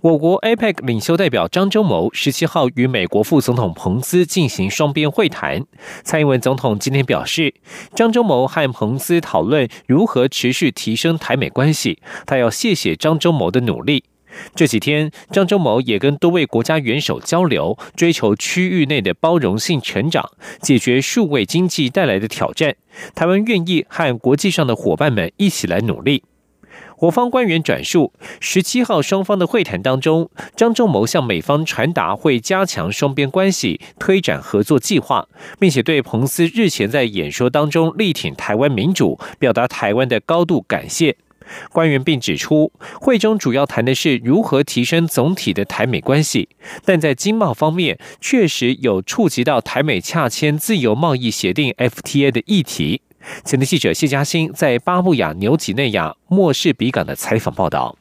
我国 APEC 领袖代表张忠谋十七号与美国副总统彭斯进行双边会谈。蔡英文总统今天表示，张忠谋和彭斯讨论如何持续提升台美关系，他要谢谢张忠谋的努力。这几天，张忠谋也跟多位国家元首交流，追求区域内的包容性成长，解决数位经济带来的挑战。台湾愿意和国际上的伙伴们一起来努力。我方官员转述，十七号双方的会谈当中，张仲谋向美方传达会加强双边关系、推展合作计划，并且对彭斯日前在演说当中力挺台湾民主、表达台湾的高度感谢。官员并指出，会中主要谈的是如何提升总体的台美关系，但在经贸方面确实有触及到台美洽签自由贸易协定 FTA 的议题。前的记者谢嘉欣在巴布亚纽几内亚莫氏比港的采访报道。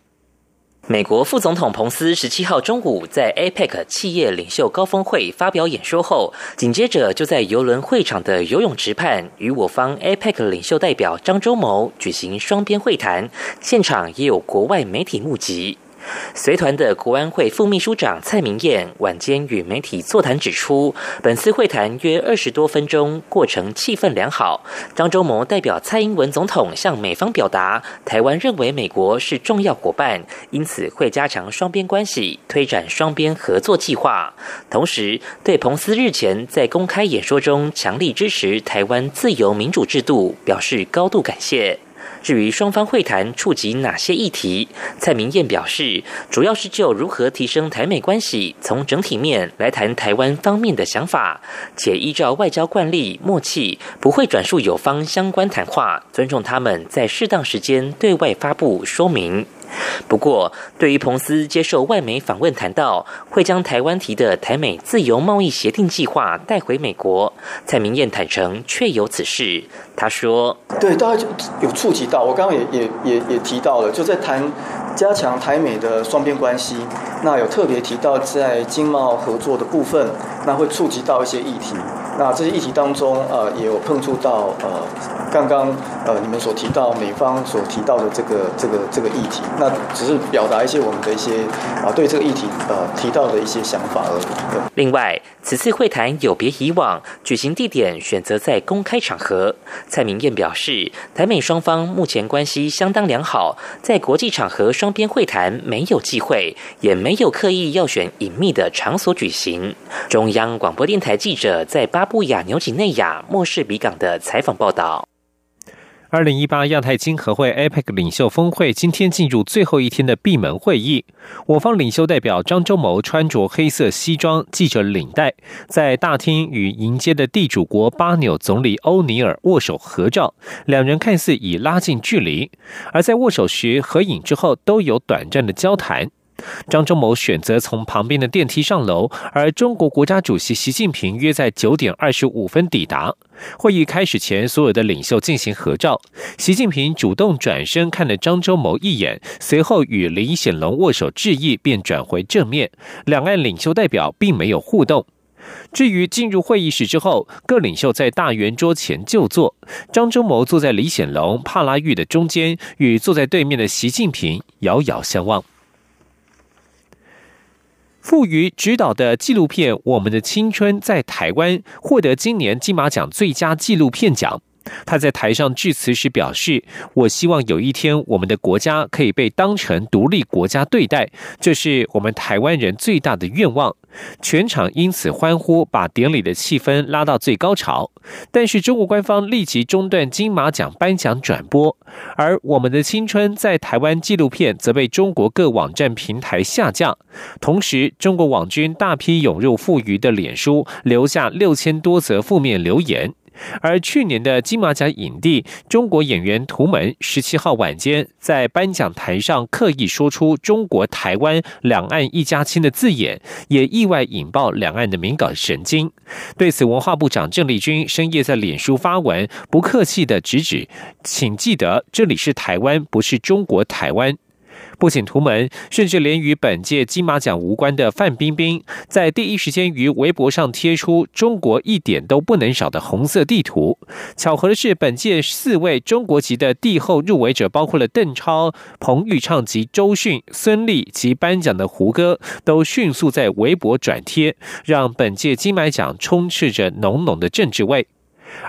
美国副总统彭斯十七号中午在 APEC 企业领袖高峰会发表演说后，紧接着就在游轮会场的游泳池畔与我方 APEC 领袖代表张忠谋举行双边会谈，现场也有国外媒体目击。随团的国安会副秘书长蔡明燕晚间与媒体座谈指出，本次会谈约二十多分钟，过程气氛良好。张忠谋代表蔡英文总统向美方表达，台湾认为美国是重要伙伴，因此会加强双边关系，推展双边合作计划。同时，对彭斯日前在公开演说中强力支持台湾自由民主制度表示高度感谢。至于双方会谈触及哪些议题，蔡明燕表示，主要是就如何提升台美关系，从整体面来谈台湾方面的想法，且依照外交惯例默契，不会转述友方相关谈话，尊重他们在适当时间对外发布说明。不过，对于彭斯接受外媒访问谈到会将台湾提的台美自由贸易协定计划带回美国，蔡明燕坦诚确有此事。他说：“对，大概有触及到，我刚刚也也也也提到了，就在谈加强台美的双边关系，那有特别提到在经贸合作的部分，那会触及到一些议题。那这些议题当中，呃，也有碰触到呃。”刚刚呃，你们所提到美方所提到的这个这个这个议题，那只是表达一些我们的一些啊对这个议题呃提到的一些想法而已。另外，此次会谈有别以往，举行地点选择在公开场合。蔡明燕表示，台美双方目前关系相当良好，在国际场合双边会谈没有忌讳，也没有刻意要选隐秘的场所举行。中央广播电台记者在八布亚纽几内亚莫士比港的采访报道。二零一八亚太经合会 APEC 领袖峰会今天进入最后一天的闭门会议。我方领袖代表张忠谋穿着黑色西装、系着领带，在大厅与迎接的地主国巴纽总理欧尼尔握手合照，两人看似已拉近距离。而在握手时、合影之后，都有短暂的交谈。张忠谋选择从旁边的电梯上楼，而中国国家主席习近平约在九点二十五分抵达。会议开始前，所有的领袖进行合照。习近平主动转身看了张忠谋一眼，随后与李显龙握手致意，便转回正面。两岸领袖代表并没有互动。至于进入会议室之后，各领袖在大圆桌前就坐。张忠谋坐在李显龙、帕拉玉的中间，与坐在对面的习近平遥遥相望。赋予指导的纪录片《我们的青春在台湾》获得今年金马奖最佳纪录片奖。他在台上致辞时表示：“我希望有一天，我们的国家可以被当成独立国家对待，这是我们台湾人最大的愿望。”全场因此欢呼，把典礼的气氛拉到最高潮。但是中国官方立即中断金马奖颁奖转播，而《我们的青春在台湾》纪录片则被中国各网站平台下架。同时，中国网军大批涌入富余的脸书，留下六千多则负面留言。而去年的金马奖影帝中国演员图门十七号晚间在颁奖台上刻意说出“中国台湾两岸一家亲”的字眼，也意外引爆两岸的敏感神经。对此，文化部长郑丽君深夜在脸书发文，不客气的直指：“请记得，这里是台湾，不是中国台湾。”不仅图门，甚至连与本届金马奖无关的范冰冰，在第一时间于微博上贴出“中国一点都不能少”的红色地图。巧合的是，本届四位中国籍的帝后入围者，包括了邓超、彭昱畅及周迅、孙俪及颁奖的胡歌，都迅速在微博转贴，让本届金马奖充斥着浓浓的政治味。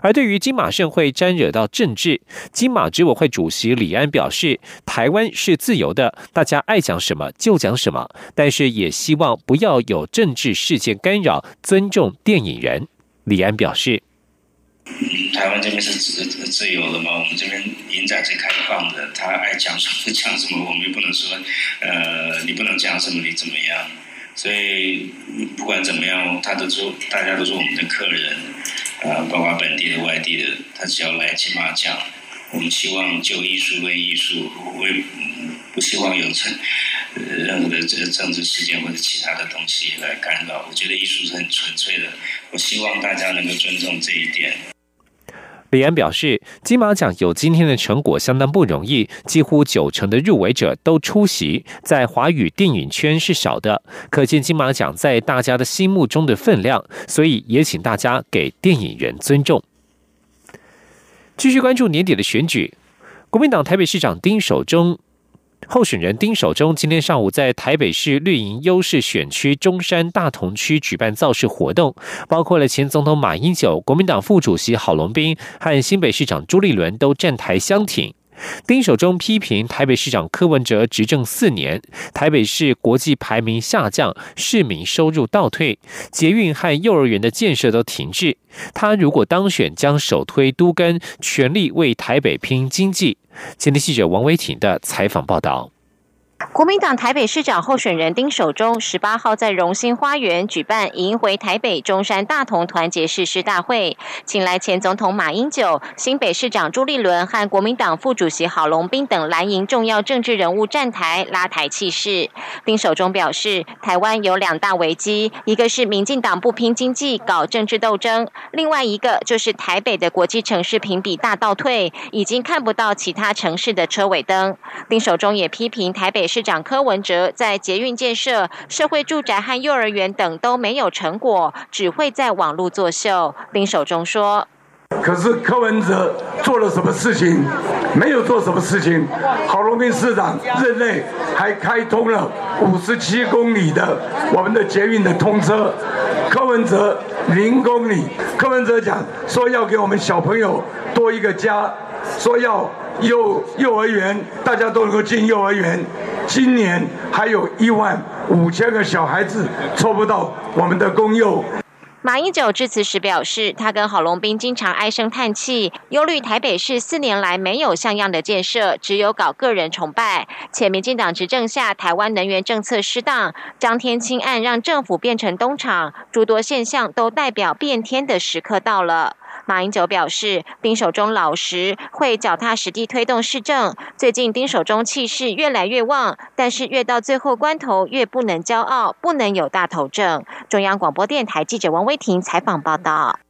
而对于金马盛会沾惹到政治，金马执委会主席李安表示，台湾是自由的，大家爱讲什么就讲什么，但是也希望不要有政治事件干扰，尊重电影人。李安表示：“台湾这边是自自由的嘛，我们这边影展是开放的，他爱讲什么讲什么，我们又不能说，呃，你不能讲什么，你怎么样？所以不管怎么样，他都说大家都是我们的客人。”啊，包括本地的、外地的，他只要来金马奖，我们希望就艺术跟艺术，为不希望有政任何的这个政治事件或者其他的东西来干扰。我觉得艺术是很纯粹的，我希望大家能够尊重这一点。李安表示，金马奖有今天的成果相当不容易，几乎九成的入围者都出席，在华语电影圈是少的，可见金马奖在大家的心目中的分量。所以也请大家给电影人尊重。继续关注年底的选举，国民党台北市长丁守中。候选人丁守中今天上午在台北市绿营优势选区中山大同区举办造势活动，包括了前总统马英九、国民党副主席郝龙斌和新北市长朱立伦都站台相挺。丁守中批评台北市长柯文哲执政四年，台北市国际排名下降，市民收入倒退，捷运和幼儿园的建设都停滞。他如果当选，将首推都根，全力为台北拼经济。前天记者王维挺的采访报道。国民党台北市长候选人丁守中十八号在荣兴花园举办迎回台北中山大同团结誓师大会，请来前总统马英九、新北市长朱立伦和国民党副主席郝龙斌等蓝营重要政治人物站台拉台气势。丁守中表示，台湾有两大危机，一个是民进党不拼经济搞政治斗争，另外一个就是台北的国际城市评比大倒退，已经看不到其他城市的车尾灯。丁守中也批评台北。市长柯文哲在捷运建设、社会住宅和幼儿园等都没有成果，只会在网络作秀。林守中说：“可是柯文哲做了什么事情？没有做什么事情。郝龙斌市长任内还开通了五十七公里的我们的捷运的通车，柯文哲零公里。柯文哲讲说要给我们小朋友多一个家，说要。”幼幼儿园，大家都能够进幼儿园。今年还有一万五千个小孩子抽不到我们的公幼。马英九致辞时表示，他跟郝龙斌经常唉声叹气，忧虑台北市四年来没有像样的建设，只有搞个人崇拜。且民进党执政下，台湾能源政策失当，张天青案让政府变成东厂，诸多现象都代表变天的时刻到了。马英九表示，丁守中老实，会脚踏实地推动市政。最近丁守中气势越来越旺，但是越到最后关头，越不能骄傲，不能有大头症。中央广播电台记者王威婷采访报道。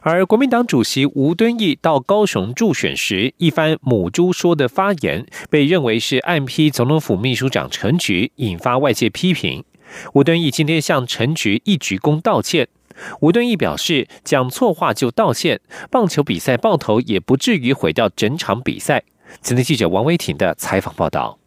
而国民党主席吴敦义到高雄助选时，一番母猪说的发言，被认为是暗批总统府秘书长陈菊，引发外界批评。吴敦义今天向陈菊一鞠躬道歉。吴敦义表示，讲错话就道歉，棒球比赛爆头也不至于毁掉整场比赛。今天记者王维婷的采访报道。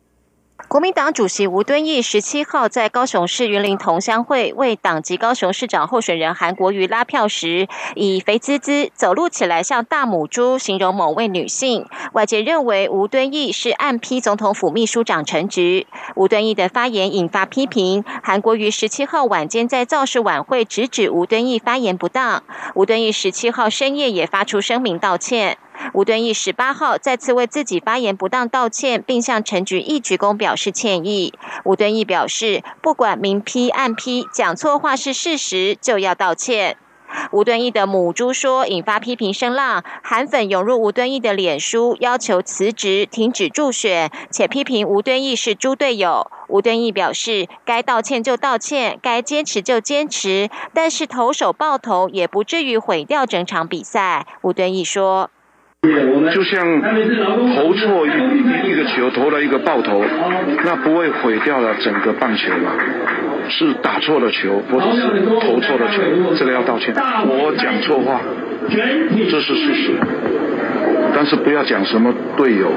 国民党主席吴敦义十七号在高雄市云林同乡会为党籍高雄市长候选人韩国瑜拉票时，以肥滋滋、走路起来像大母猪形容某位女性。外界认为吴敦义是暗批总统府秘书长陈菊。吴敦义的发言引发批评。韩国瑜十七号晚间在造势晚会直指吴敦义发言不当。吴敦义十七号深夜也发出声明道歉。吴敦义十八号再次为自己发言不当道歉，并向陈菊一鞠躬表示歉意。吴敦义表示，不管明批暗批，讲错话是事实，就要道歉。吴敦义的母猪说引发批评声浪，韩粉涌入吴敦义的脸书，要求辞职、停止助选，且批评吴敦义是猪队友。吴敦义表示，该道歉就道歉，该坚持就坚持，但是投手爆头也不至于毁掉整场比赛。吴敦义说。就像投错一一个球，投了一个爆头，那不会毁掉了整个棒球吗？是打错了球，或者是投错了球，这个要道歉。我讲错话，这是事实，但是不要讲什么队友。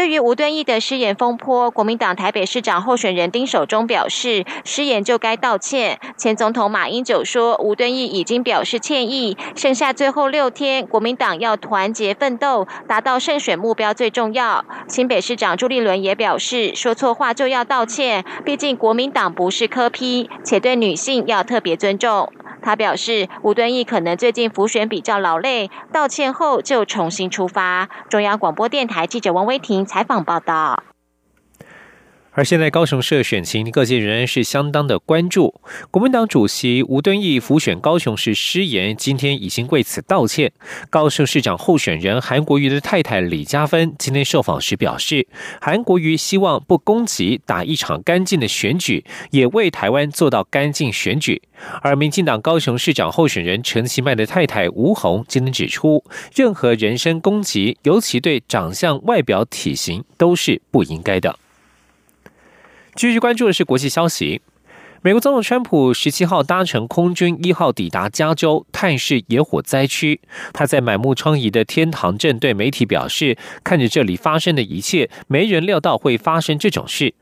对于吴敦义的失言风波，国民党台北市长候选人丁守中表示，失言就该道歉。前总统马英九说，吴敦义已经表示歉意，剩下最后六天，国民党要团结奋斗，达到胜选目标最重要。新北市长朱立伦也表示，说错话就要道歉，毕竟国民党不是科批，且对女性要特别尊重。他表示，吴敦义可能最近浮选比较劳累，道歉后就重新出发。中央广播电台记者王威婷采访报道。而现在高雄市选情，各界仍然是相当的关注。国民党主席吴敦义辅选高雄市失言，今天已经为此道歉。高雄市长候选人韩国瑜的太太李嘉芬今天受访时表示，韩国瑜希望不攻击，打一场干净的选举，也为台湾做到干净选举。而民进党高雄市长候选人陈其迈的太太吴红今天指出，任何人身攻击，尤其对长相、外表、体型，都是不应该的。继续关注的是国际消息。美国总统川普十七号搭乘空军一号抵达加州，探视野火灾区。他在满目疮痍的天堂镇对媒体表示：“看着这里发生的一切，没人料到会发生这种事。”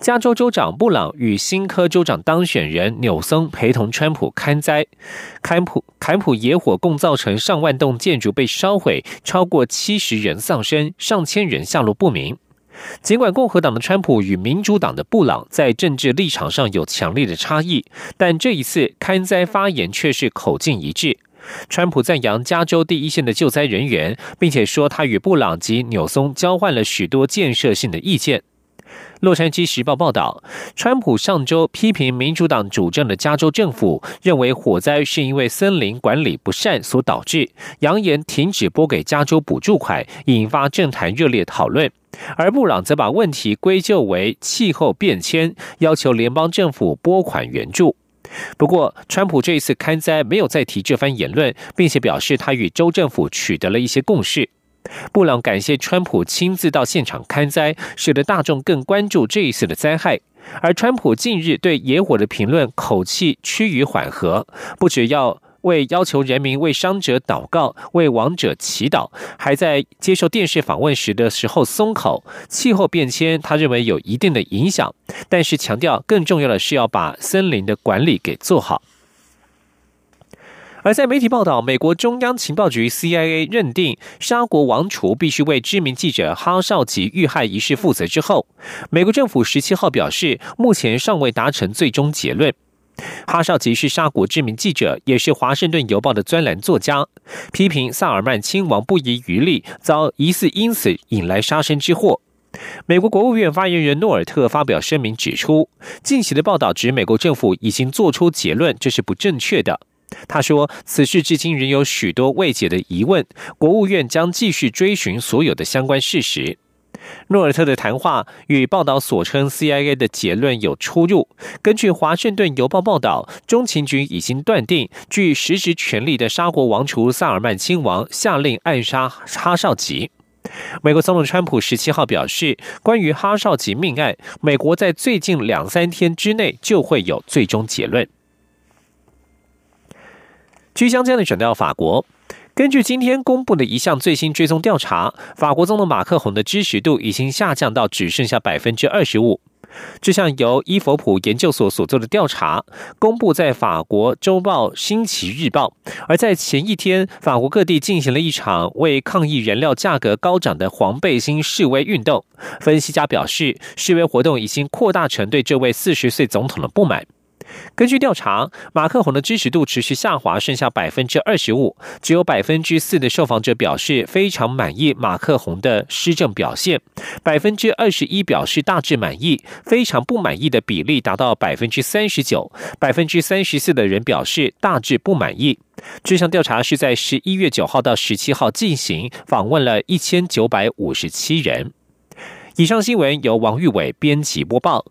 加州州长布朗与新科州长当选人纽森陪同川普看灾。坎普坎普野火共造成上万栋建筑被烧毁，超过七十人丧生，上千人下落不明。尽管共和党的川普与民主党的布朗在政治立场上有强烈的差异，但这一次看灾发言却是口径一致。川普赞扬加州第一线的救灾人员，并且说他与布朗及纽松交换了许多建设性的意见。洛杉矶时报报道，川普上周批评民主党主政的加州政府，认为火灾是因为森林管理不善所导致，扬言停止拨给加州补助款，引发政坛热烈讨论。而布朗则把问题归咎为气候变迁，要求联邦政府拨款援助。不过，川普这一次刊灾没有再提这番言论，并且表示他与州政府取得了一些共识。布朗感谢川普亲自到现场看灾，使得大众更关注这一次的灾害。而川普近日对野火的评论口气趋于缓和，不只要。为要求人民为伤者祷告、为亡者祈祷，还在接受电视访问时的时候松口。气候变迁，他认为有一定的影响，但是强调更重要的是要把森林的管理给做好。而在媒体报道，美国中央情报局 CIA 认定沙国王储必须为知名记者哈绍吉遇害一事负责之后，美国政府十七号表示，目前尚未达成最终结论。哈绍吉是沙国知名记者，也是《华盛顿邮报》的专栏作家，批评萨尔曼亲王不遗余力，遭疑似因此引来杀身之祸。美国国务院发言人诺尔特发表声明指出，近期的报道指美国政府已经做出结论，这是不正确的。他说，此事至今仍有许多未解的疑问，国务院将继续追寻所有的相关事实。诺尔特的谈话与报道所称 CIA 的结论有出入。根据《华盛顿邮报》报道，中情局已经断定，据实质权力的沙国王储萨尔曼亲王下令暗杀哈绍吉。美国总统川普十七号表示，关于哈绍吉命案，美国在最近两三天之内就会有最终结论。即将将的转到法国。根据今天公布的一项最新追踪调查，法国总统马克宏的支持度已经下降到只剩下百分之二十五。这项由伊佛普研究所所做的调查公布在法国周报《新奇日报》，而在前一天，法国各地进行了一场为抗议燃料价格高涨的黄背心示威运动。分析家表示，示威活动已经扩大成对这位四十岁总统的不满。根据调查，马克宏的支持度持续下滑，剩下百分之二十五，只有百分之四的受访者表示非常满意马克宏的施政表现，百分之二十一表示大致满意，非常不满意的比例达到百分之三十九，百分之三十四的人表示大致不满意。这项调查是在十一月九号到十七号进行，访问了一千九百五十七人。以上新闻由王玉伟编辑播报。